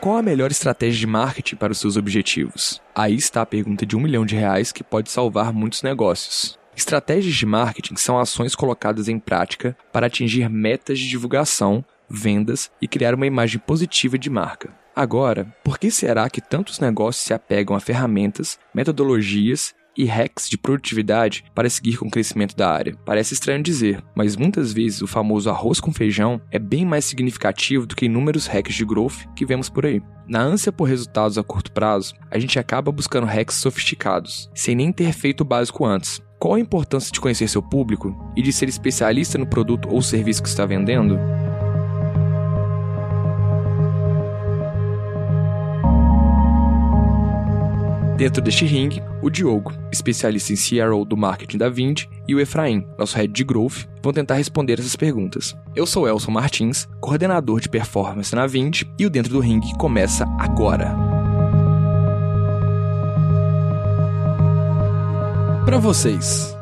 Qual a melhor estratégia de marketing para os seus objetivos? Aí está a pergunta de um milhão de reais que pode salvar muitos negócios. Estratégias de marketing são ações colocadas em prática para atingir metas de divulgação, vendas e criar uma imagem positiva de marca. Agora, por que será que tantos negócios se apegam a ferramentas, metodologias e hacks de produtividade para seguir com o crescimento da área. Parece estranho dizer, mas muitas vezes o famoso arroz com feijão é bem mais significativo do que inúmeros hacks de growth que vemos por aí. Na ânsia por resultados a curto prazo, a gente acaba buscando hacks sofisticados, sem nem ter feito o básico antes. Qual a importância de conhecer seu público e de ser especialista no produto ou serviço que está vendendo? Dentro deste ringue, o Diogo, especialista em CRO do marketing da Vind, e o Efraim, nosso head de growth, vão tentar responder essas perguntas. Eu sou Elson Martins, coordenador de performance na Vind, e o Dentro do Ringue começa agora. Para vocês,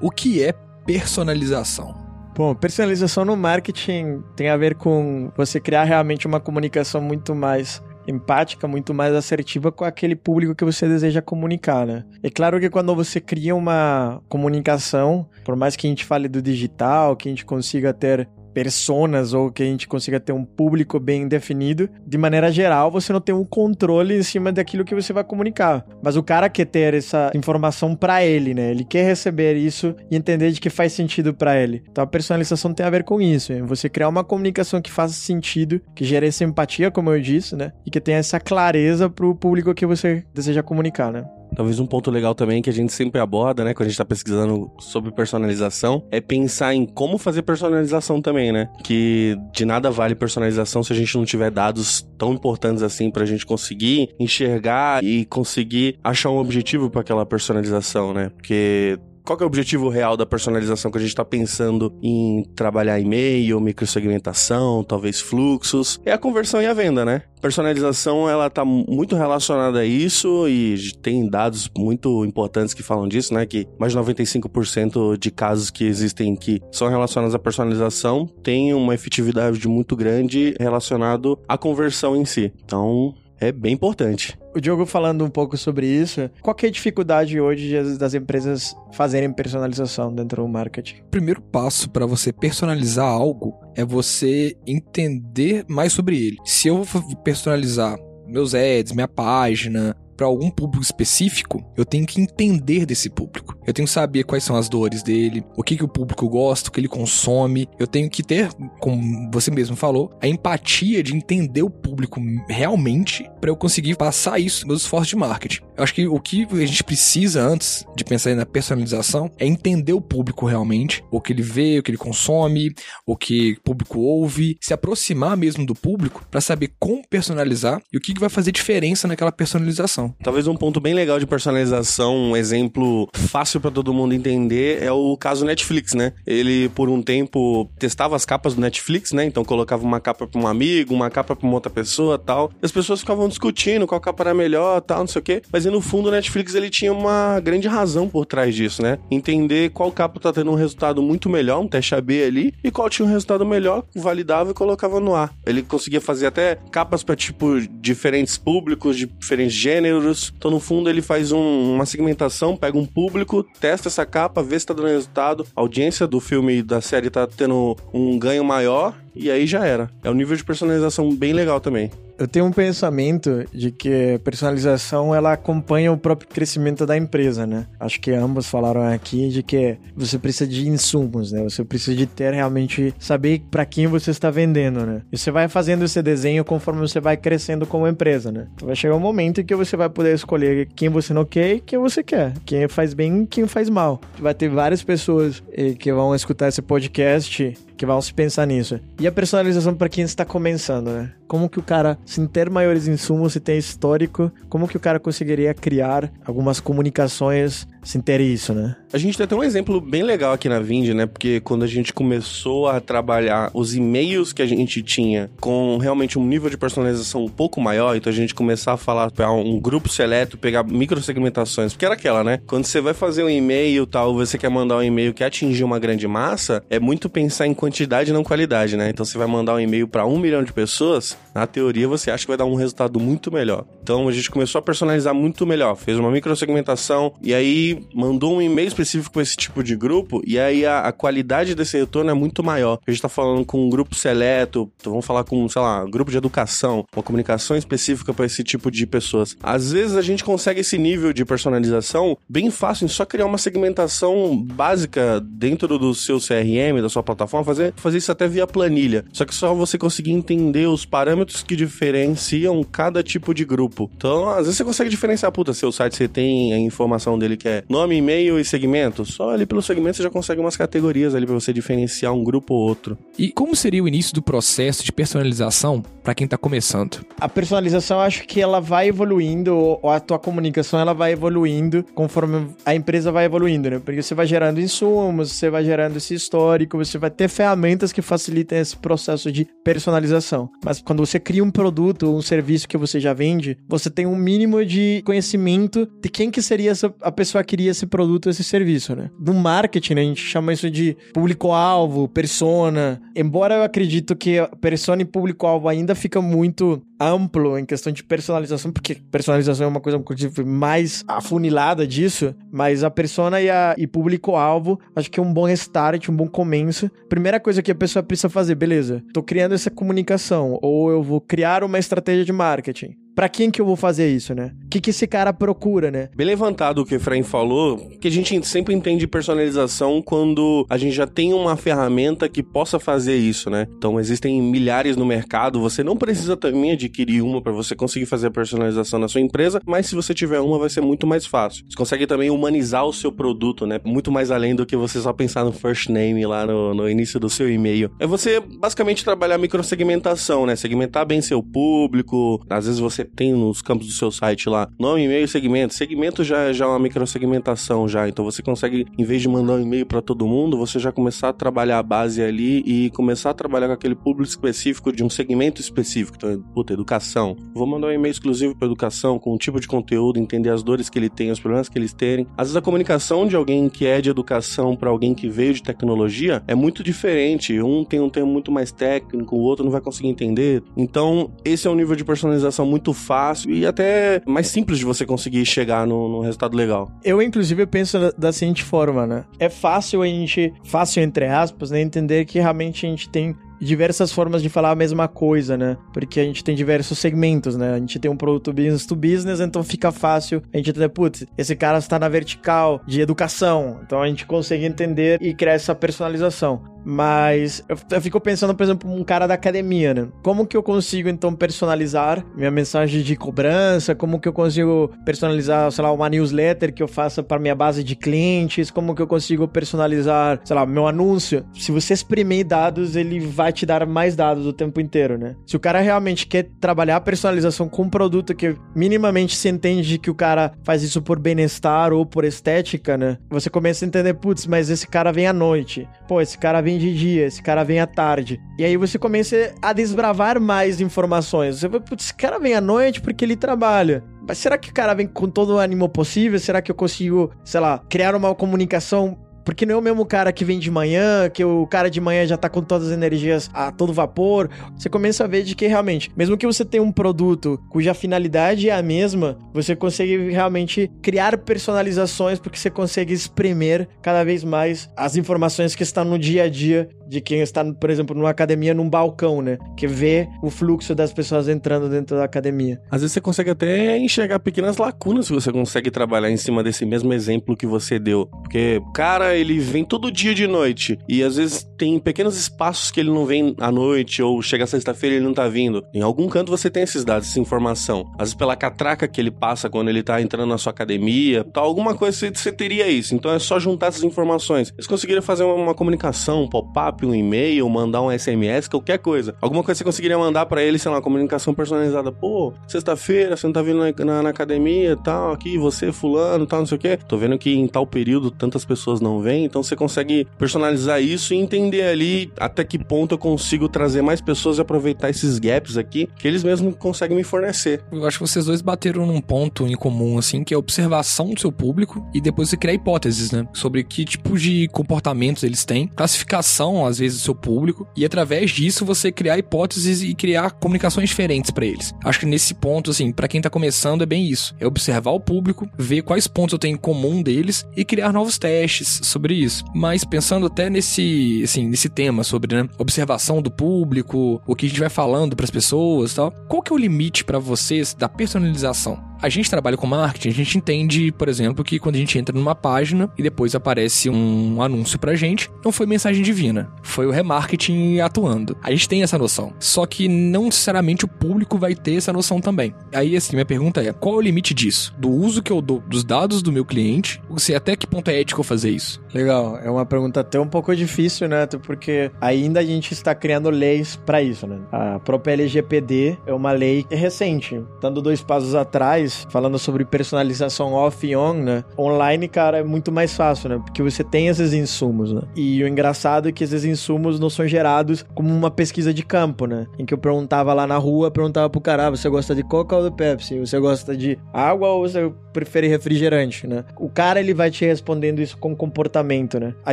o que é personalização? Bom, personalização no marketing tem a ver com você criar realmente uma comunicação muito mais empática, muito mais assertiva com aquele público que você deseja comunicar, né? É claro que quando você cria uma comunicação, por mais que a gente fale do digital, que a gente consiga ter personas ou que a gente consiga ter um público bem definido, de maneira geral, você não tem um controle em cima daquilo que você vai comunicar. Mas o cara quer ter essa informação para ele, né? Ele quer receber isso e entender de que faz sentido para ele. Então a personalização tem a ver com isso, hein? você criar uma comunicação que faça sentido, que gere essa empatia, como eu disse, né? E que tenha essa clareza pro público que você deseja comunicar, né? Talvez um ponto legal também que a gente sempre aborda, né, quando a gente tá pesquisando sobre personalização, é pensar em como fazer personalização também, né? Que de nada vale personalização se a gente não tiver dados tão importantes assim pra gente conseguir enxergar e conseguir achar um objetivo para aquela personalização, né? Porque qual é o objetivo real da personalização que a gente está pensando em trabalhar e-mail, microsegmentação, talvez fluxos? É a conversão e a venda, né? Personalização, ela tá muito relacionada a isso e tem dados muito importantes que falam disso, né? Que mais de 95% de casos que existem que são relacionados à personalização tem uma efetividade muito grande relacionado à conversão em si. Então, é bem importante. O Diogo falando um pouco sobre isso, qual é a dificuldade hoje das empresas fazerem personalização dentro do marketing? O primeiro passo para você personalizar algo é você entender mais sobre ele. Se eu vou personalizar meus ads, minha página, para algum público específico, eu tenho que entender desse público. Eu tenho que saber quais são as dores dele, o que, que o público gosta, o que ele consome. Eu tenho que ter, como você mesmo falou, a empatia de entender o público realmente para eu conseguir passar isso nos meus esforços de marketing. Eu acho que o que a gente precisa antes de pensar na personalização é entender o público realmente, o que ele vê, o que ele consome, o que o público ouve, se aproximar mesmo do público para saber como personalizar e o que, que vai fazer diferença naquela personalização personalização. Talvez um ponto bem legal de personalização, um exemplo fácil para todo mundo entender, é o caso Netflix, né? Ele, por um tempo, testava as capas do Netflix, né? Então colocava uma capa para um amigo, uma capa para uma outra pessoa tal. E as pessoas ficavam discutindo qual capa era melhor tal, não sei o quê. Mas no fundo o Netflix ele tinha uma grande razão por trás disso, né? Entender qual capa tá tendo um resultado muito melhor, um teste AB ali, e qual tinha um resultado melhor, validava e colocava no ar. Ele conseguia fazer até capas para tipo diferentes públicos, de diferentes gêneros euros. Então, no fundo, ele faz um, uma segmentação, pega um público, testa essa capa, vê se tá dando resultado. A audiência do filme e da série tá tendo um ganho maior e aí já era. É um nível de personalização bem legal também. Eu tenho um pensamento de que personalização ela acompanha o próprio crescimento da empresa, né? Acho que ambos falaram aqui de que você precisa de insumos, né? Você precisa de ter realmente saber para quem você está vendendo, né? E você vai fazendo esse desenho conforme você vai crescendo como empresa, né? Então vai chegar um momento em que você vai poder escolher quem você não quer e quem você quer, quem faz bem e quem faz mal. Vai ter várias pessoas eh, que vão escutar esse podcast que vão se pensar nisso. E a personalização para quem está começando, né? Como que o cara, sem ter maiores insumos, se tem histórico, como que o cara conseguiria criar algumas comunicações sem ter isso, né? A gente tem até um exemplo bem legal aqui na Vind, né? Porque quando a gente começou a trabalhar os e-mails que a gente tinha com realmente um nível de personalização um pouco maior, então a gente começar a falar para um grupo seleto, pegar microsegmentações, porque era aquela, né? Quando você vai fazer um e-mail tal, você quer mandar um e-mail que atingir uma grande massa, é muito pensar em quantidade e não qualidade, né? Então você vai mandar um e-mail para um milhão de pessoas, na teoria você acha que vai dar um resultado muito melhor. Então a gente começou a personalizar muito melhor, fez uma microsegmentação e aí mandou um e-mail específico para esse tipo de grupo e aí a, a, qualidade desse retorno é muito maior. A gente tá falando com um grupo seleto, então vamos falar com, sei lá, um grupo de educação, uma comunicação específica para esse tipo de pessoas. Às vezes a gente consegue esse nível de personalização bem fácil em só criar uma segmentação básica dentro do seu CRM, da sua plataforma, fazer, fazer isso até via planilha. Só que só você conseguir entender os parâmetros que diferenciam cada tipo de grupo. Então, às vezes você consegue diferenciar, puta, seu site você tem a informação dele que é nome, e-mail e segmento. Só ali pelo segmento você já consegue umas categorias ali para você diferenciar um grupo ou outro. E como seria o início do processo de personalização para quem tá começando? A personalização, acho que ela vai evoluindo, ou a tua comunicação ela vai evoluindo conforme a empresa vai evoluindo, né? Porque você vai gerando insumos, você vai gerando esse histórico, você vai ter ferramentas que facilitem esse processo de personalização. Mas quando você cria um produto ou um serviço que você já vende, você tem um mínimo de conhecimento de quem que seria essa, a pessoa que queria esse produto, esse serviço, né? No marketing, né, a gente chama isso de público-alvo, persona. Embora eu acredito que persona e público-alvo ainda fica muito amplo em questão de personalização, porque personalização é uma coisa inclusive mais afunilada disso, mas a persona e, a, e público-alvo acho que é um bom start, um bom começo. Primeira coisa que a pessoa precisa fazer, beleza, tô criando essa comunicação, ou eu vou criar uma estratégia de marketing. Pra quem que eu vou fazer isso, né? O que, que esse cara procura, né? Bem levantado o que o Efraim falou, que a gente sempre entende personalização quando a gente já tem uma ferramenta que possa fazer isso, né? Então existem milhares no mercado, você não precisa também adquirir uma para você conseguir fazer a personalização na sua empresa, mas se você tiver uma vai ser muito mais fácil. Você consegue também humanizar o seu produto, né? Muito mais além do que você só pensar no first name lá no, no início do seu e-mail. É você basicamente trabalhar microsegmentação, né? Segmentar bem seu público, às vezes você tem nos campos do seu site lá nome, e-mail segmento. Segmento já, já é uma microsegmentação já, então você consegue, em vez de mandar um e-mail para todo mundo, você já começar a trabalhar a base ali e começar a trabalhar com aquele público específico de um segmento específico. Então, puta, educação. Vou mandar um e-mail exclusivo para educação, com um tipo de conteúdo, entender as dores que ele tem, os problemas que eles têm. Às vezes a comunicação de alguém que é de educação para alguém que veio de tecnologia é muito diferente. Um tem um termo muito mais técnico, o outro não vai conseguir entender. Então, esse é um nível de personalização muito fácil e até mais simples de você conseguir chegar no, resultado legal. Eu, inclusive, penso da, da, seguinte forma, né? É fácil a gente, fácil entre aspas, né, entender que realmente a gente tem diversas formas de falar a mesma coisa, né? Porque a gente tem diversos segmentos, né? A gente tem um produto business to business, então fica fácil a gente entender, putz, esse cara está na vertical de educação, então a gente consegue entender e criar essa personalização. Mas eu, eu, fico pensando, por exemplo, um cara da academia, né? Como que eu consigo, então, personalizar minha mensagem de cobrança? Como que eu consigo personalizar, sei lá, uma newsletter que eu faça para minha base de clientes? Como que eu consigo personalizar, sei lá, meu anúncio? Se você exprimir dados, ele vai te dar mais dados o tempo inteiro, né? Se o cara realmente quer trabalhar a personalização com um produto que minimamente se entende que o cara faz isso por bem-estar ou por estética, né? Você começa a entender, putz, mas esse cara vem à noite. Pô, esse cara vem de dia, esse cara vem à tarde. E aí você começa a desbravar mais informações. Você vai, putz, esse cara vem à noite porque ele trabalha. Mas será que o cara vem com todo o ânimo possível? Será que eu consigo, sei lá, criar uma comunicação porque não é o mesmo cara que vem de manhã, que o cara de manhã já tá com todas as energias a todo vapor. Você começa a ver de que realmente, mesmo que você tenha um produto cuja finalidade é a mesma, você consegue realmente criar personalizações porque você consegue espremer cada vez mais as informações que estão no dia a dia de quem está, por exemplo, numa academia, num balcão, né? Que vê o fluxo das pessoas entrando dentro da academia. Às vezes você consegue até enxergar pequenas lacunas se você consegue trabalhar em cima desse mesmo exemplo que você deu. Porque, cara, ele vem todo dia de noite. E às vezes tem pequenos espaços que ele não vem à noite, ou chega sexta-feira e ele não tá vindo. Em algum canto você tem esses dados, essa informação. Às vezes pela catraca que ele passa quando ele tá entrando na sua academia, tal, alguma coisa você, você teria isso. Então é só juntar essas informações. Eles conseguiram fazer uma, uma comunicação, um pop-up, Um e-mail, mandar um SMS, qualquer coisa. Alguma coisa você conseguiria mandar para ele, sei lá, uma comunicação personalizada. Pô, sexta-feira, você não tá vindo na, na, na academia tal, aqui, você, fulano, tal, não sei o quê. Tô vendo que em tal período tantas pessoas não vêm, então você consegue personalizar isso e entender ali até que ponto eu consigo trazer mais pessoas e aproveitar esses gaps aqui que eles mesmos conseguem me fornecer. Eu acho que vocês dois bateram num ponto em comum, assim, que é a observação do seu público e depois você criar hipóteses, né? Sobre que tipo de comportamentos eles têm, classificação, às vezes, do seu público, e através disso você criar hipóteses e criar comunicações diferentes para eles. Acho que nesse ponto, assim, para quem tá começando é bem isso. É observar o público, ver quais pontos eu tenho em comum deles e criar novos testes sobre isso. Mas pensando até nesse, assim, nesse tema sobre, né, observação do público, o que a gente vai falando para as pessoas, tal. Qual que é o limite para vocês da personalização? A gente trabalha com marketing, a gente entende, por exemplo, que quando a gente entra numa página e depois aparece um anúncio pra gente, não foi mensagem divina, foi o remarketing atuando. A gente tem essa noção. Só que não necessariamente o público vai ter essa noção também. Aí, assim, minha pergunta é: qual é o limite disso? Do uso que eu dou dos dados do meu cliente? Sei até que ponto é ético fazer isso? Legal, é uma pergunta até um pouco difícil, né? Porque ainda a gente está criando leis para isso, né? A própria LGPD é uma lei recente, dando dois passos atrás falando sobre personalização off e on, né? Online, cara, é muito mais fácil, né? Porque você tem esses insumos, né? E o engraçado é que esses insumos não são gerados como uma pesquisa de campo, né? Em que eu perguntava lá na rua, perguntava pro cara, ah, você gosta de Coca ou do Pepsi? Você gosta de água ou você prefere refrigerante, né? O cara, ele vai te respondendo isso com comportamento, né? A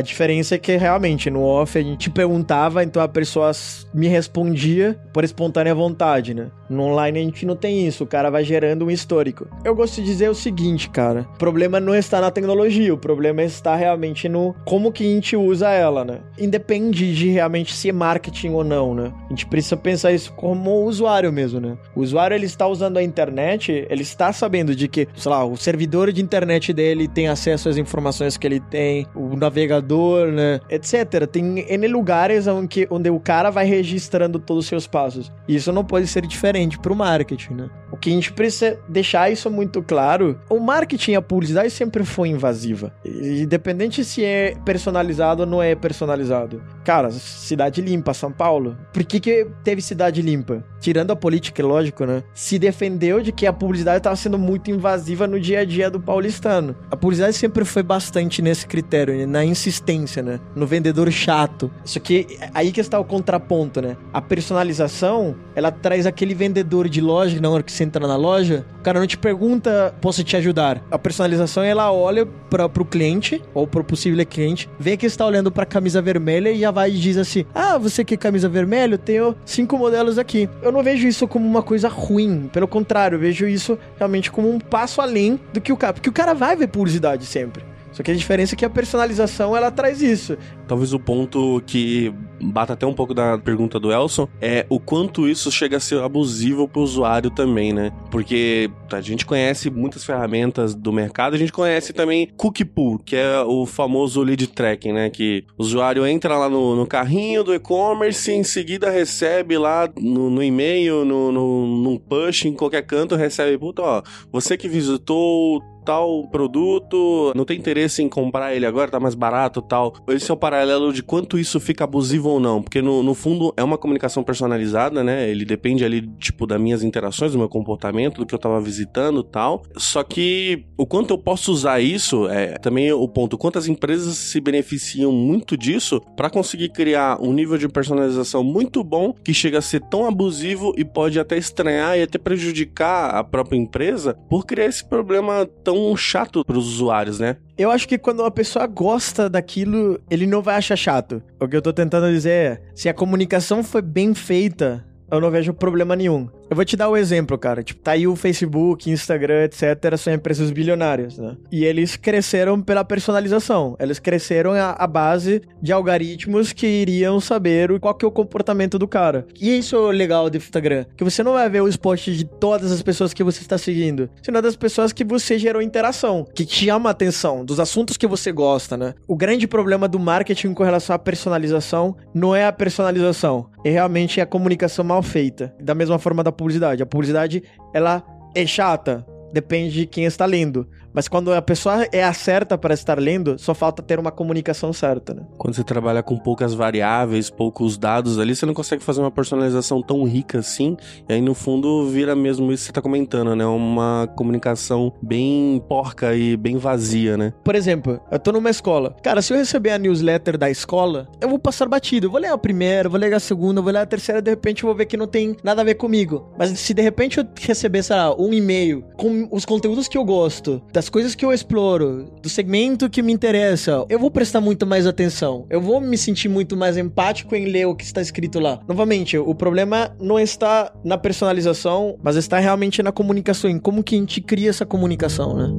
diferença é que, realmente, no off, a gente perguntava, então a pessoa me respondia por espontânea vontade, né? No online, a gente não tem isso. O cara vai gerando um histórico histórico. Eu gosto de dizer o seguinte, cara. O problema não está na tecnologia, o problema está realmente no como que a gente usa ela, né? Independe de realmente ser marketing ou não, né? A gente precisa pensar isso como usuário mesmo, né? O usuário, ele está usando a internet, ele está sabendo de que, sei lá, o servidor de internet dele tem acesso às informações que ele tem, o navegador, né? Etc. Tem N lugares onde, onde o cara vai registrando todos os seus passos. Isso não pode ser diferente para o marketing, né? O que a gente precisa deixar deixar isso muito claro, o marketing a publicidade sempre foi invasiva. Independente se é personalizado ou não é personalizado. Cara, cidade limpa, São Paulo. Por que, que teve cidade limpa? Tirando a política, é lógico, né? Se defendeu de que a publicidade estava sendo muito invasiva no dia a dia do paulistano. A publicidade sempre foi bastante nesse critério, na insistência, né? No vendedor chato. Isso que aí que está o contraponto, né? A personalização, ela traz aquele vendedor de loja, na hora que você entra na loja, o cara não te pergunta, posso te ajudar? A personalização, ela olha para pro cliente, ou pro possível cliente, vê que está olhando pra camisa vermelha e já vai e diz assim: Ah, você quer camisa vermelha? Eu tenho cinco modelos aqui. Eu não vejo isso como uma coisa ruim. Pelo contrário, eu vejo isso realmente como um passo além do que o cara. Porque o cara vai ver publicidade sempre. Só que a diferença é que a personalização ela traz isso. Talvez o ponto que bata até um pouco da pergunta do Elson é o quanto isso chega a ser abusivo para o usuário também, né? Porque a gente conhece muitas ferramentas do mercado, a gente conhece também Cookie Pool, que é o famoso lead tracking, né? Que o usuário entra lá no, no carrinho do e-commerce e em seguida recebe lá no, no e-mail, no, no, num push, em qualquer canto, recebe, puta, ó, você que visitou tal produto, não tem interesse em comprar ele agora, tá mais barato tal. Esse é o paralelo de quanto isso fica abusivo ou não, porque no, no fundo é uma comunicação personalizada, né? Ele depende ali, tipo, das minhas interações, do meu comportamento, do que eu tava visitando tal. Só que o quanto eu posso usar isso é também o ponto. Quantas empresas se beneficiam muito disso para conseguir criar um nível de personalização muito bom que chega a ser tão abusivo e pode até estranhar e até prejudicar a própria empresa por criar esse problema tão chato pros usuários, né? Eu acho que quando uma pessoa gosta daquilo, ele não vai achar chato. O que eu tô tentando dizer é, se a comunicação foi bem feita, eu não vejo problema nenhum. Eu vou te dar o um exemplo, cara. Tipo, tá aí o Facebook, Instagram, etc. São empresas bilionárias, né? E eles cresceram pela personalização. Eles cresceram à base de algoritmos que iriam saber qual que é o comportamento do cara. E isso é legal do Instagram. Que você não vai ver os posts de todas as pessoas que você está seguindo, senão das pessoas que você gerou interação, que te chama a atenção, dos assuntos que você gosta, né? O grande problema do marketing com relação à personalização não é a personalização, é realmente a comunicação mal feita. Da mesma forma da publicidade. A publicidade, ela é chata, depende de quem está lendo. Mas quando a pessoa é a certa para estar lendo, só falta ter uma comunicação certa, né? Quando você trabalha com poucas variáveis, poucos dados ali, você não consegue fazer uma personalização tão rica assim. E aí, no fundo, vira mesmo isso que você tá comentando, né? Uma comunicação bem porca e bem vazia, né? Por exemplo, eu tô numa escola. Cara, se eu receber a newsletter da escola, eu vou passar batido. Eu vou ler a primeira, vou ler a segunda, vou ler a terceira, de repente eu vou ver que não tem nada a ver comigo. Mas se de repente eu receber, sei lá, um e-mail com os conteúdos que eu gosto, das coisas que eu exploro, do segmento que me interessa, eu vou prestar muito mais atenção. Eu vou me sentir muito mais empático em ler o que está escrito lá. Novamente, o problema não está na personalização, mas está realmente na comunicação, em como que a gente cria essa comunicação, né?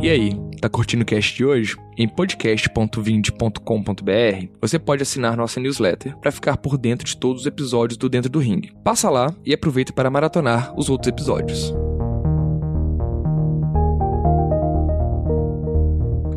E aí, tá curtindo o cast de hoje? Em podcast.vind.com.br você pode assinar nossa newsletter para ficar por dentro de todos os episódios do Dentro do Ring. Passa lá e aproveita para maratonar os outros episódios.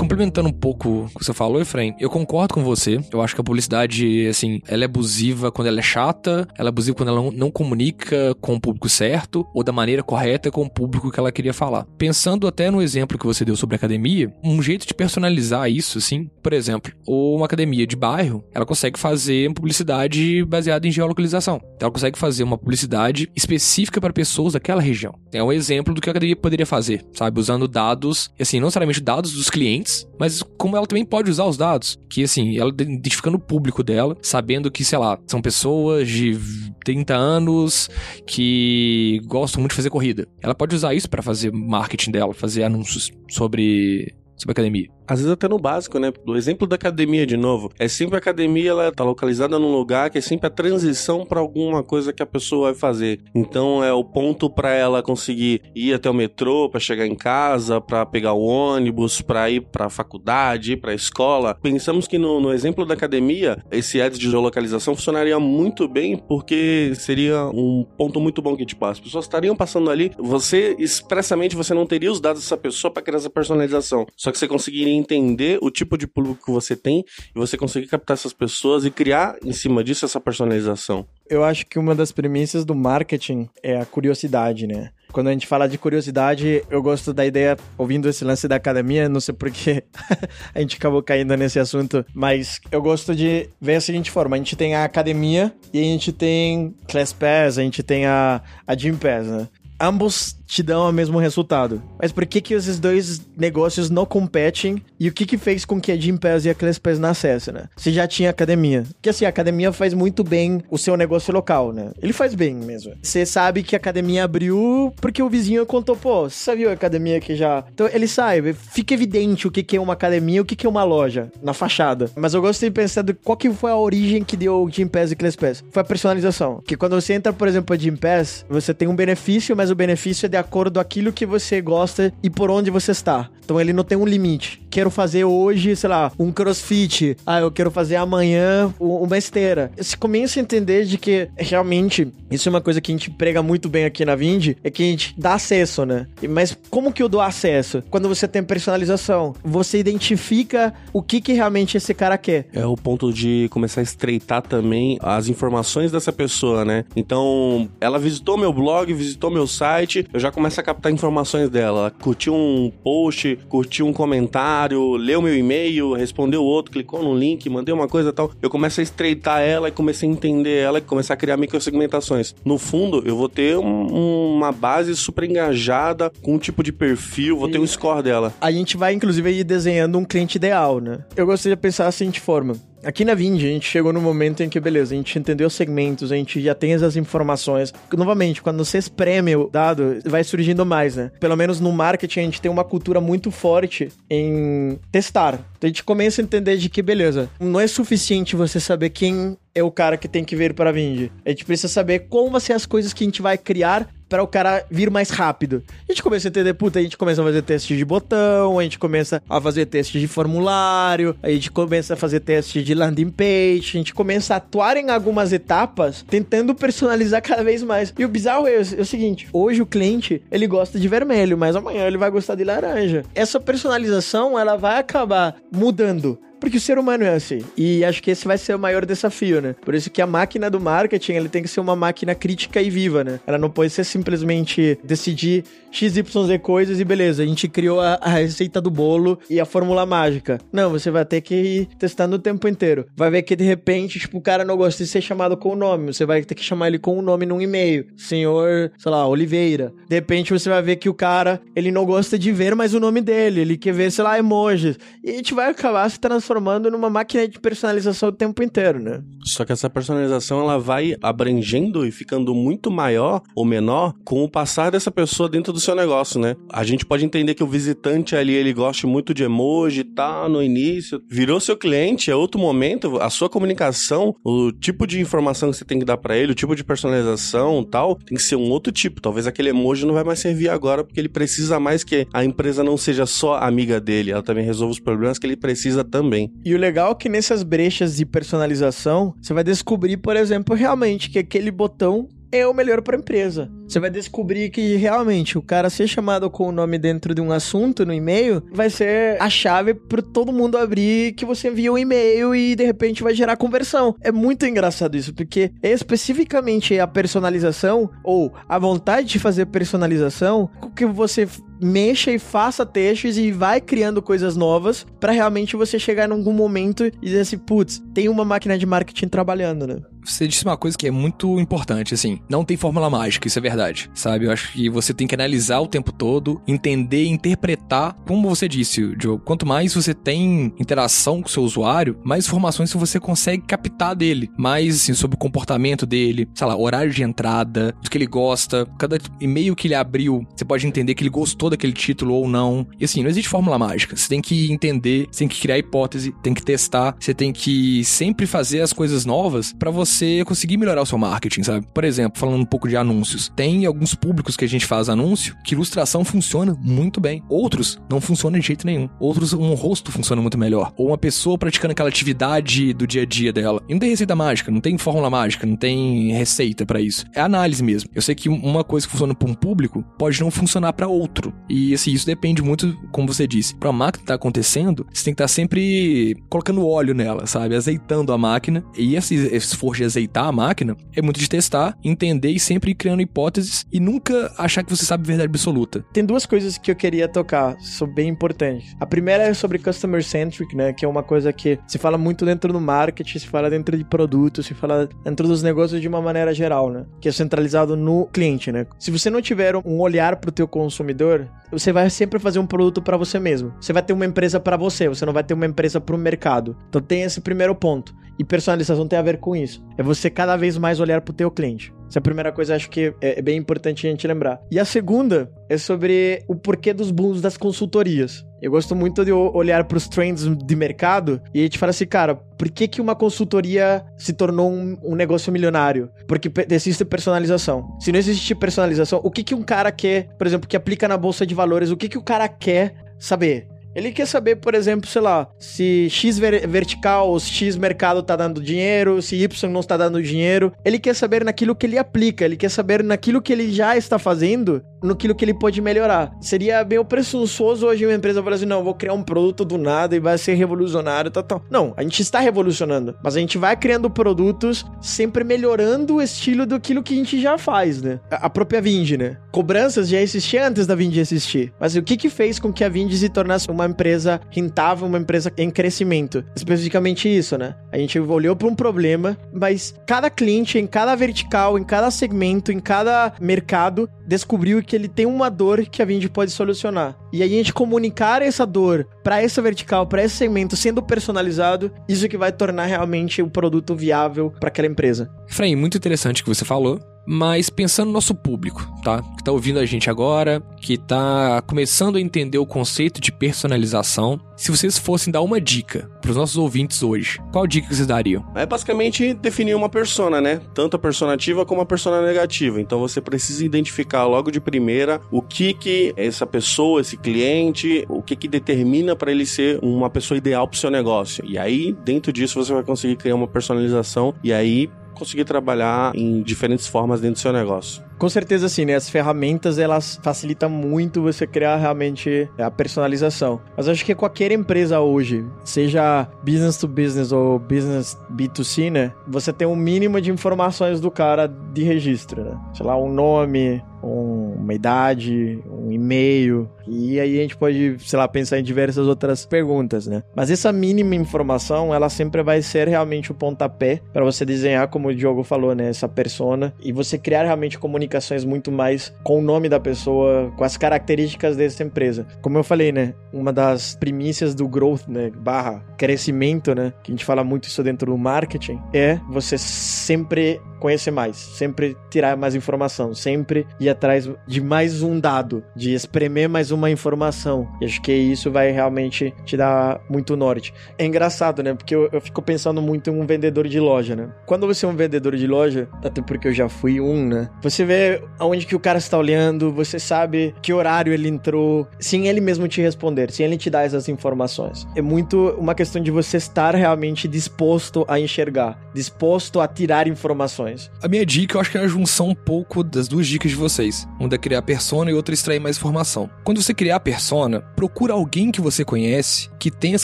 Complementando um pouco o que você falou, Efraim, eu concordo com você. Eu acho que a publicidade, assim, ela é abusiva quando ela é chata, ela é abusiva quando ela não, comunica com o público certo ou da maneira correta com o público que ela queria falar. Pensando até no exemplo que você deu sobre academia, um jeito de personalizar isso, assim, por exemplo, uma academia de bairro, ela consegue fazer publicidade baseada em geolocalização. Então, ela consegue fazer uma publicidade específica para pessoas daquela região. É um exemplo do que a academia poderia fazer, sabe? Usando dados, assim, não necessariamente dados dos clientes, mas como ela também pode usar os dados, que assim, ela identificando o público dela, sabendo que, sei lá, são pessoas de 30 anos que gostam muito de fazer corrida. Ela pode usar isso para fazer marketing dela, fazer anúncios sobre sobre academia às vezes até no básico, né? O exemplo da academia de novo, é sempre a academia ela tá localizada num lugar que é sempre a transição para alguma coisa que a pessoa vai fazer. Então é o ponto para ela conseguir ir até o metrô, para chegar em casa, para pegar o ônibus, para ir para a faculdade, para a escola. Pensamos que no, no, exemplo da academia, esse ads de geolocalização funcionaria muito bem porque seria um ponto muito bom que tipo as pessoas estariam passando ali, você expressamente você não teria os dados dessa pessoa para criar essa personalização, só que você conseguiria entender o tipo de público que você tem e você conseguir captar essas pessoas e criar em cima disso essa personalização. Eu acho que uma das premissas do marketing é a curiosidade, né? Quando a gente fala de curiosidade, eu gosto da ideia, ouvindo esse lance da academia, não sei porque a gente acabou caindo nesse assunto, mas eu gosto de ver a seguinte forma: a gente tem a academia e a gente tem Class Pass, a gente tem a, a Gym Pass, né? Ambos te dão o mesmo resultado. Mas por que que esses dois negócios não competem e o que que fez com que a Gym Pass e a Class Pass nascessem, né? Você já tinha academia. Porque assim, a academia faz muito bem o seu negócio local, né? Ele faz bem mesmo. Você sabe que a academia abriu porque o vizinho contou, pô, você viu a academia aqui já? Então ele sabe, fica evidente o que que é uma academia e o que que é uma loja na fachada. Mas eu gosto de pensar de qual que foi a origem que deu o Gym Pass e Class Pass. Foi a personalização. Que quando você entra, por exemplo, a Gym Pass, você tem um benefício, mas o benefício é de acordo aquilo que você gosta e por onde você está. Então ele não tem um limite. Quero fazer hoje, sei lá, um crossfit. Ah, eu quero fazer amanhã uma esteira. Você começa a entender de que realmente isso é uma coisa que a gente prega muito bem aqui na Vind, é que a gente dá acesso, né? Mas como que eu dou acesso? Quando você tem personalização, você identifica o que que realmente esse cara quer. É o ponto de começar a estreitar também as informações dessa pessoa, né? Então, ela visitou meu blog, visitou meu site, eu já começo a captar informações dela. Curtiu um post, curtiu um comentário, leu meu e-mail, respondeu outro, clicou no link, mandei uma coisa e tal. Eu começo a estreitar ela e comecei a entender ela e começar a criar microsegmentações. No fundo, eu vou ter um, uma base super engajada com um tipo de perfil, vou ter um score dela. A gente vai, inclusive, ir desenhando um cliente ideal, né? Eu gostaria de pensar assim de forma. Aqui na Vind, a gente chegou no momento em que, beleza, a gente entendeu os segmentos, a gente já tem essas informações. Novamente, quando você espreme o dado, vai surgindo mais, né? Pelo menos no marketing, a gente tem uma cultura muito forte em testar. Então a gente começa a entender de que, beleza, não é suficiente você saber quem é o cara que tem que vir para a Vind. A gente precisa saber como vão ser as coisas que a gente vai criar para o cara vir mais rápido. A gente começa a entender, puta, a gente começa a fazer teste de botão, a gente começa a fazer teste de formulário, a gente começa a fazer teste de landing page, a gente começa a atuar em algumas etapas, tentando personalizar cada vez mais. E o bizarro é, é o seguinte, hoje o cliente, ele gosta de vermelho, mas amanhã ele vai gostar de laranja. Essa personalização, ela vai acabar mudando Porque o ser humano é assim. E acho que esse vai ser o maior desafio, né? Por isso que a máquina do marketing, ele tem que ser uma máquina crítica e viva, né? Ela não pode ser simplesmente decidir XYZ coisas e beleza, a gente criou a, a receita do bolo e a fórmula mágica. Não, você vai ter que ir testando o tempo inteiro. Vai ver que de repente, tipo, o cara não gosta de ser chamado com o nome. Você vai ter que chamar ele com o nome num e-mail. Senhor, sei lá, Oliveira. De repente você vai ver que o cara, ele não gosta de ver mais o nome dele. Ele quer ver, sei lá, emojis. E a gente vai acabar se transformando numa máquina de personalização o tempo inteiro, né? Só que essa personalização, ela vai abrangendo e ficando muito maior ou menor com o passar dessa pessoa dentro do seu negócio, né? A gente pode entender que o visitante ali, ele gosta muito de emoji, tá no início, virou seu cliente, é outro momento, a sua comunicação, o tipo de informação que você tem que dar para ele, o tipo de personalização tal, tem que ser um outro tipo. Talvez aquele emoji não vai mais servir agora porque ele precisa mais que a empresa não seja só amiga dele, ela também resolva os problemas que ele precisa também. E o legal é que nessas brechas de personalização, você vai descobrir, por exemplo, realmente que aquele botão é o melhor para a empresa. Você vai descobrir que realmente o cara ser chamado com o nome dentro de um assunto no e-mail vai ser a chave para todo mundo abrir que você envia um e-mail e de repente vai gerar conversão. É muito engraçado isso, porque especificamente a personalização ou a vontade de fazer personalização, que você mexa e faça textos e vai criando coisas novas para realmente você chegar em algum momento e dizer assim, putz, tem uma máquina de marketing trabalhando, né? Você disse uma coisa que é muito importante, assim, não tem fórmula mágica, isso é verdade, sabe? Eu acho que você tem que analisar o tempo todo, entender, interpretar, como você disse, Joe, quanto mais você tem interação com o seu usuário, mais informações você consegue captar dele, mais assim, sobre o comportamento dele, sei lá, horário de entrada, do que ele gosta, cada e-mail que ele abriu, você pode entender que ele gostou daquele título ou não. E assim, não existe fórmula mágica. Você tem que entender, você tem que criar hipótese, tem que testar, você tem que sempre fazer as coisas novas para você conseguir melhorar o seu marketing, sabe? Por exemplo, falando um pouco de anúncios. Tem alguns públicos que a gente faz anúncio que ilustração funciona muito bem. Outros não funcionam de jeito nenhum. Outros um rosto funciona muito melhor. Ou uma pessoa praticando aquela atividade do dia a dia dela. E não tem receita mágica, não tem fórmula mágica, não tem receita para isso. É análise mesmo. Eu sei que uma coisa que funciona para um público pode não funcionar para outro. E assim, isso depende muito, como você disse, pra máquina estar tá acontecendo, você tem que estar tá sempre colocando óleo nela, sabe? Azeitando a máquina. E esse esforço de azeitar a máquina é muito de testar, entender e sempre ir criando hipóteses e nunca achar que você sabe verdade absoluta. Tem duas coisas que eu queria tocar, são bem importantes. A primeira é sobre customer centric, né? Que é uma coisa que se fala muito dentro do marketing, se fala dentro de produtos, se fala dentro dos negócios de uma maneira geral, né? Que é centralizado no cliente, né? Se você não tiver um olhar para o teu consumidor, você vai sempre fazer um produto para você mesmo. Você vai ter uma empresa para você, você não vai ter uma empresa para o mercado. Então tem esse primeiro ponto. E personalização tem a ver com isso. É você cada vez mais olhar para o teu cliente. Essa é a primeira coisa, acho que é, é bem importante a gente lembrar. E a segunda é sobre o porquê dos booms das consultorias. Eu gosto muito de olhar para os trends de mercado e a gente fala assim, cara, por que, que uma consultoria se tornou um, um negócio milionário? Porque existe personalização. Se não existe personalização, o que, que um cara quer, por exemplo, que aplica na bolsa de valores, o que, que o cara quer saber? Ele quer saber, por exemplo, sei lá, se X ver vertical ou X mercado tá dando dinheiro, se Y não está dando dinheiro. Ele quer saber naquilo que ele aplica, ele quer saber naquilo que ele já está fazendo, naquilo que ele pode melhorar. Seria meio presunçoso hoje uma empresa falar assim: não, vou criar um produto do nada e vai ser revolucionário, tal, tal. Não, a gente está revolucionando, mas a gente vai criando produtos sempre melhorando o estilo daquilo que a gente já faz, né? A própria Vind, né? Cobranças já existiam antes da Vind existir. Mas o que que fez com que a Vind se tornasse uma empresa rentável, uma empresa em crescimento. Especificamente isso, né? A gente olhou para um problema, mas cada cliente, em cada vertical, em cada segmento, em cada mercado, descobriu que ele tem uma dor que a Vind pode solucionar. E aí a gente comunicar essa dor para essa vertical, para esse segmento, sendo personalizado, isso que vai tornar realmente o produto viável para aquela empresa. Frei, muito interessante o que você falou. Mas pensando no nosso público, tá? Que tá ouvindo a gente agora, que tá começando a entender o conceito de personalização. Se vocês fossem dar uma dica para os nossos ouvintes hoje, qual dica vocês dariam? É basicamente definir uma persona, né? Tanto a persona ativa como a persona negativa. Então você precisa identificar logo de primeira o que que essa pessoa, esse cliente, o que que determina para ele ser uma pessoa ideal para o seu negócio. E aí, dentro disso, você vai conseguir criar uma personalização e aí conseguir trabalhar em diferentes formas dentro do seu negócio. Com certeza sim, né? As ferramentas elas facilitam muito você criar realmente a personalização. Mas acho que qualquer empresa hoje, seja business to business ou business B2C, né? Você tem um mínimo de informações do cara de registro, né? Sei lá, um nome, um, uma idade, um e-mail. E aí a gente pode, sei lá, pensar em diversas outras perguntas, né? Mas essa mínima informação, ela sempre vai ser realmente o pontapé para você desenhar, como o Diogo falou, né? Essa persona e você criar realmente comunicações muito mais com o nome da pessoa, com as características dessa empresa. Como eu falei, né? Uma das primícias do growth, né? Barra crescimento, né? Que a gente fala muito isso dentro do marketing, é você sempre conhecer mais, sempre tirar mais informação, sempre ir atrás de mais um dado, de espremer mais uma informação. E acho que isso vai realmente te dar muito norte. É engraçado, né? Porque eu, eu fico pensando muito em um vendedor de loja, né? Quando você é um vendedor de loja, até porque eu já fui um, né? Você vê aonde que o cara está olhando, você sabe que horário ele entrou, sem ele mesmo te responder, sem ele te dar essas informações. É muito uma questão de você estar realmente disposto a enxergar, disposto a tirar informações. A minha dica, eu acho que é a junção um pouco das duas dicas de vocês. Uma é criar persona e outra é extrair mais informação. Quando você criar a persona, procura alguém que você conhece que tenha as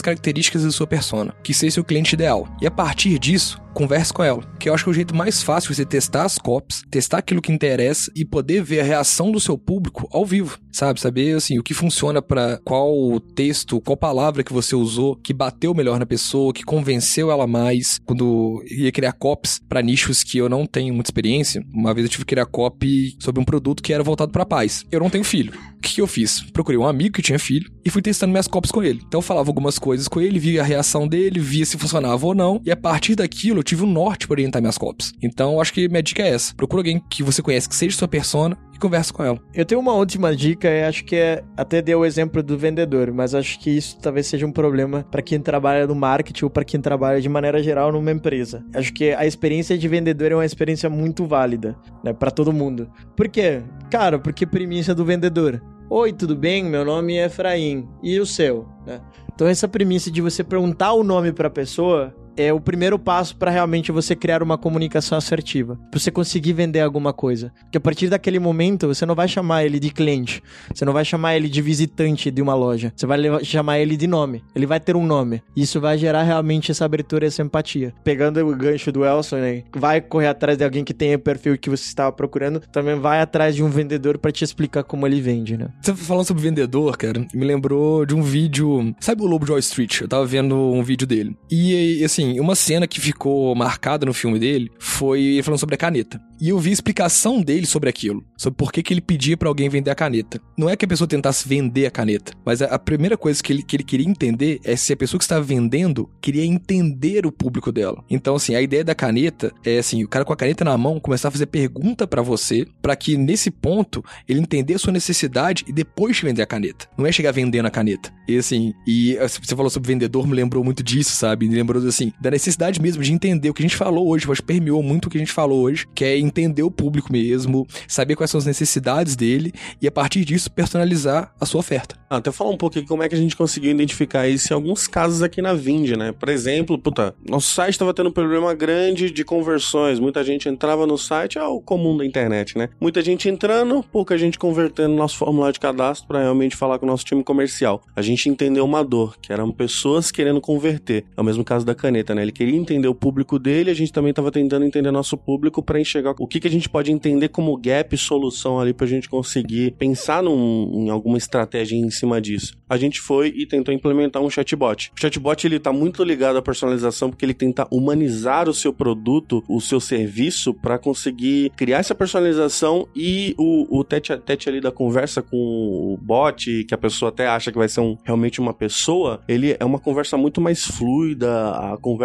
características da sua persona, que seja seu cliente ideal. E a partir disso, converse com ela. Que eu acho que é o jeito mais fácil de você testar as copies, testar aquilo que interessa e poder ver a reação do seu público ao vivo, sabe? Saber assim o que funciona para qual texto, qual palavra que você usou que bateu melhor na pessoa, que convenceu ela mais. Quando ia criar copies para nichos que eu não tenho muita experiência, uma vez eu tive que criar copy sobre um produto que era voltado para pais. Eu não tenho filho. O que, que eu fiz? Procurei um amigo que tinha filho e fui testando minhas copies com ele. Então eu falava algumas coisas com ele, via a reação dele, via se funcionava ou não, e a partir daquilo tive um norte para orientar minhas copies. Então, acho que minha dica é essa. Procura alguém que você conhece que seja sua persona e conversa com ela. Eu tenho uma última dica, e acho que é até deu o exemplo do vendedor, mas acho que isso talvez seja um problema para quem trabalha no marketing ou para quem trabalha de maneira geral numa empresa. Acho que a experiência de vendedor é uma experiência muito válida, né, para todo mundo. Por quê? Cara, porque premissa do vendedor. Oi, tudo bem? Meu nome é Efraim. E o seu? Né? Então essa premissa de você perguntar o nome para a pessoa é o primeiro passo para realmente você criar uma comunicação assertiva, para você conseguir vender alguma coisa. Porque a partir daquele momento você não vai chamar ele de cliente, você não vai chamar ele de visitante de uma loja, você vai chamar ele de nome. Ele vai ter um nome. Isso vai gerar realmente essa abertura e essa empatia. Pegando o gancho do Elson, né? vai correr atrás de alguém que tenha o perfil que você estava procurando, também vai atrás de um vendedor para te explicar como ele vende, né? Você falando sobre vendedor, cara, me lembrou de um vídeo, sabe o Lobo de Wall Street? Eu tava vendo um vídeo dele. E assim, assim, uma cena que ficou marcada no filme dele foi ele falando sobre a caneta. E eu vi a explicação dele sobre aquilo, sobre por que, que ele pedia para alguém vender a caneta. Não é que a pessoa tentasse vender a caneta, mas a, primeira coisa que ele, que ele queria entender é se a pessoa que estava vendendo queria entender o público dela. Então, assim, a ideia da caneta é assim, o cara com a caneta na mão começar a fazer pergunta para você, para que nesse ponto ele entender a sua necessidade e depois te vender a caneta. Não é chegar vendendo a caneta. E assim, e você falou sobre vendedor, me lembrou muito disso, sabe? Me lembrou assim, da necessidade mesmo de entender o que a gente falou hoje, mas permeou muito o que a gente falou hoje, que é entender o público mesmo, saber quais são as necessidades dele e a partir disso personalizar a sua oferta. Ah, até falar um pouco aqui como é que a gente conseguiu identificar isso em alguns casos aqui na Vind, né? Por exemplo, puta, nosso site estava tendo um problema grande de conversões, muita gente entrava no site, é o comum da internet, né? Muita gente entrando, pouca gente convertendo nosso formulário de cadastro para realmente falar com o nosso time comercial. A gente entendeu uma dor, que eram pessoas querendo converter. É o mesmo caso da caneta, né? Ele queria entender o público dele, a gente também estava tentando entender nosso público para enxergar o que, que a gente pode entender como gap solução ali pra gente conseguir pensar num, em alguma estratégia em cima disso. A gente foi e tentou implementar um chatbot. O chatbot ele tá muito ligado à personalização porque ele tenta humanizar o seu produto, o seu serviço para conseguir criar essa personalização e o, o tete a tete ali da conversa com o bot, que a pessoa até acha que vai ser um, realmente uma pessoa, ele é uma conversa muito mais fluida, a conversa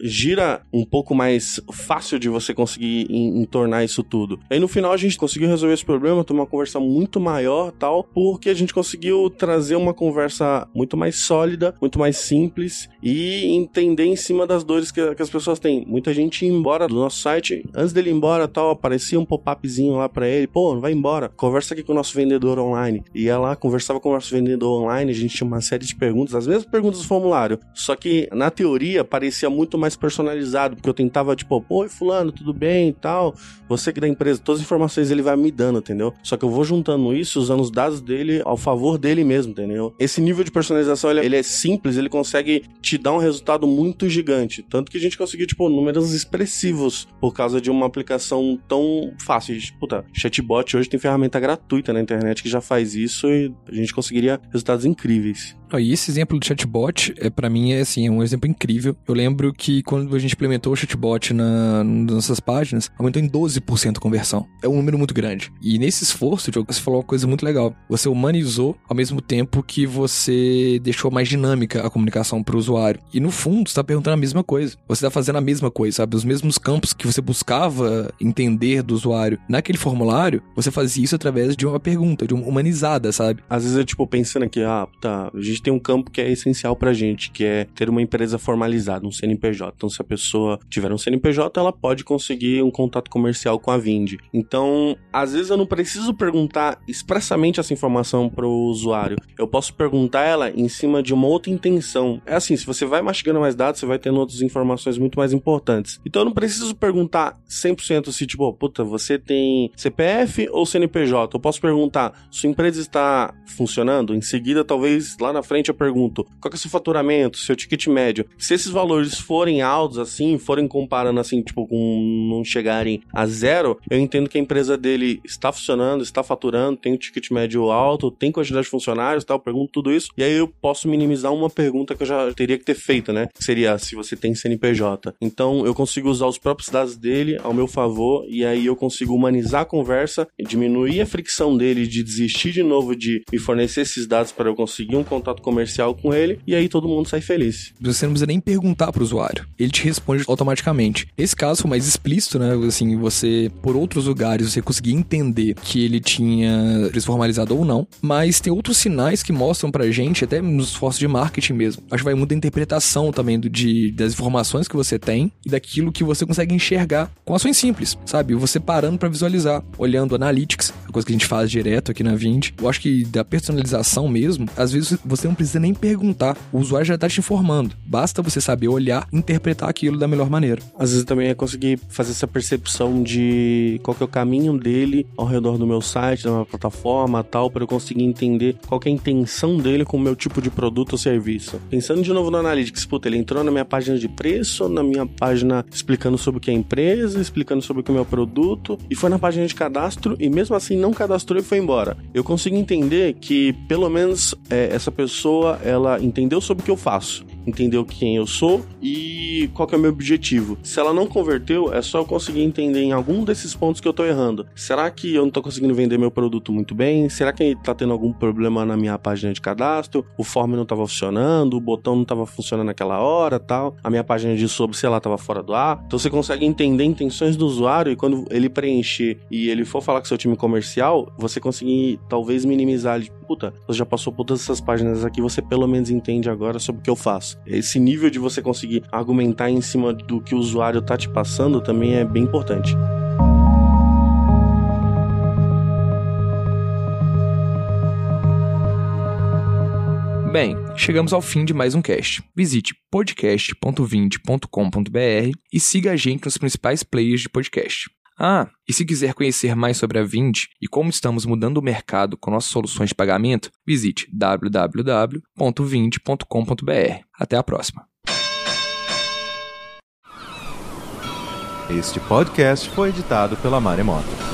gira um pouco mais fácil de você conseguir entornar isso tudo. Aí no final a gente conseguiu resolver esse problema, ter uma conversa muito maior tal, porque a gente conseguiu trazer uma conversa muito mais sólida, muito mais simples e entender em cima das dores que, que as pessoas têm. Muita gente ia embora do nosso site, antes dele ir embora tal, aparecia um pop-upzinho lá para ele, pô, vai embora, conversa aqui com o nosso vendedor online. Ia lá, conversava com o nosso vendedor online, a gente tinha uma série de perguntas, as mesmas perguntas do formulário, só que na teoria parecia parecia muito mais personalizado, porque eu tentava, tipo, oi, fulano, tudo bem e tal, você que é da empresa, todas as informações ele vai me dando, entendeu? Só que eu vou juntando isso, usando os dados dele ao favor dele mesmo, entendeu? Esse nível de personalização, ele, ele é simples, ele consegue te dar um resultado muito gigante, tanto que a gente conseguiu, tipo, números expressivos por causa de uma aplicação tão fácil. Puta, chatbot hoje tem ferramenta gratuita na internet que já faz isso e a gente conseguiria resultados incríveis. E esse exemplo do chatbot, é, para mim, é assim, é um exemplo incrível. Eu lembro que quando a gente implementou o chatbot na, nas nossas páginas, aumentou em 12% a conversão. É um número muito grande. E nesse esforço, você falou uma coisa muito legal. Você humanizou ao mesmo tempo que você deixou mais dinâmica a comunicação para o usuário. E no fundo, você está perguntando a mesma coisa. Você está fazendo a mesma coisa, sabe? Os mesmos campos que você buscava entender do usuário naquele formulário, você fazia isso através de uma pergunta, de uma humanizada, sabe? Às vezes eu, tipo, pensando aqui, ah, tá, a gente tem um campo que é essencial pra gente, que é ter uma empresa formalizada, um CNPJ. Então, se a pessoa tiver um CNPJ, ela pode conseguir um contato comercial com a Vind. Então, às vezes eu não preciso perguntar expressamente essa informação pro usuário. Eu posso perguntar ela em cima de uma outra intenção. É assim, se você vai mastigando mais dados, você vai tendo outras informações muito mais importantes. Então, eu não preciso perguntar 100% se, tipo, puta, você tem CPF ou CNPJ? Eu posso perguntar, sua empresa está funcionando? Em seguida, talvez lá na frente eu pergunto, qual que é o seu faturamento, seu ticket médio? Se esses valores forem altos assim, forem comparando assim, tipo, com não chegarem a zero, eu entendo que a empresa dele está funcionando, está faturando, tem um ticket médio alto, tem quantidade de funcionários, tal, pergunto tudo isso, e aí eu posso minimizar uma pergunta que eu já teria que ter feito, né? Que seria se você tem CNPJ. Então eu consigo usar os próprios dados dele ao meu favor, e aí eu consigo humanizar a conversa, diminuir a fricção dele de desistir de novo de me fornecer esses dados para eu conseguir um contato comercial com ele, e aí todo mundo sai feliz. Você não precisa nem perguntar pro usuário, ele te responde automaticamente. Esse caso foi mais explícito, né? Assim, você, por outros lugares, você conseguia entender que ele tinha formalizado ou não, mas tem outros sinais que mostram pra gente, até nos esforços de marketing mesmo. Acho que vai muito da interpretação também do, de, das informações que você tem e daquilo que você consegue enxergar com ações simples, sabe? Você parando para visualizar, olhando analytics, a coisa que a gente faz direto aqui na Vind. Eu acho que da personalização mesmo, às vezes você não precisa nem perguntar, o usuário já tá te informando. Basta você saber olhar interpretar aquilo da melhor maneira. Às vezes também é conseguir fazer essa percepção de qual que é o caminho dele ao redor do meu site, da minha plataforma, tal, para eu conseguir entender qual que é a intenção dele com o meu tipo de produto ou serviço. Pensando de novo no Analytics, puta, ele entrou na minha página de preço, na minha página explicando sobre o que é a empresa, explicando sobre o que é o meu produto, e foi na página de cadastro e mesmo assim não cadastrou e foi embora. Eu consigo entender que pelo menos é, essa pessoa ela entendeu sobre o que eu faço entendeu quem eu sou e qual é o meu objetivo. Se ela não converteu, é só eu conseguir entender em algum desses pontos que eu tô errando. Será que eu não tô conseguindo vender meu produto muito bem? Será que tá tendo algum problema na minha página de cadastro? O form não tava funcionando, o botão não tava funcionando naquela hora, tal. A minha página de sobre, sei lá, tava fora do ar. Então você consegue entender intenções do usuário e quando ele preencher e ele for falar com seu time comercial, você conseguir talvez minimizar, de, puta, você já passou por todas essas páginas aqui, você pelo menos entende agora sobre o que eu faço. Esse nível de você conseguir argumentar em cima do que o usuário tá te passando também é bem importante. Bem, chegamos ao fim de mais um cast. Visite podcast.vind.com.br e siga a gente nos principais players de podcast. Ah, e se quiser conhecer mais sobre a Vind e como estamos mudando o mercado com nossas soluções de pagamento, visite www.vind.com.br. Até a próxima. Este podcast foi editado pela Maremoto.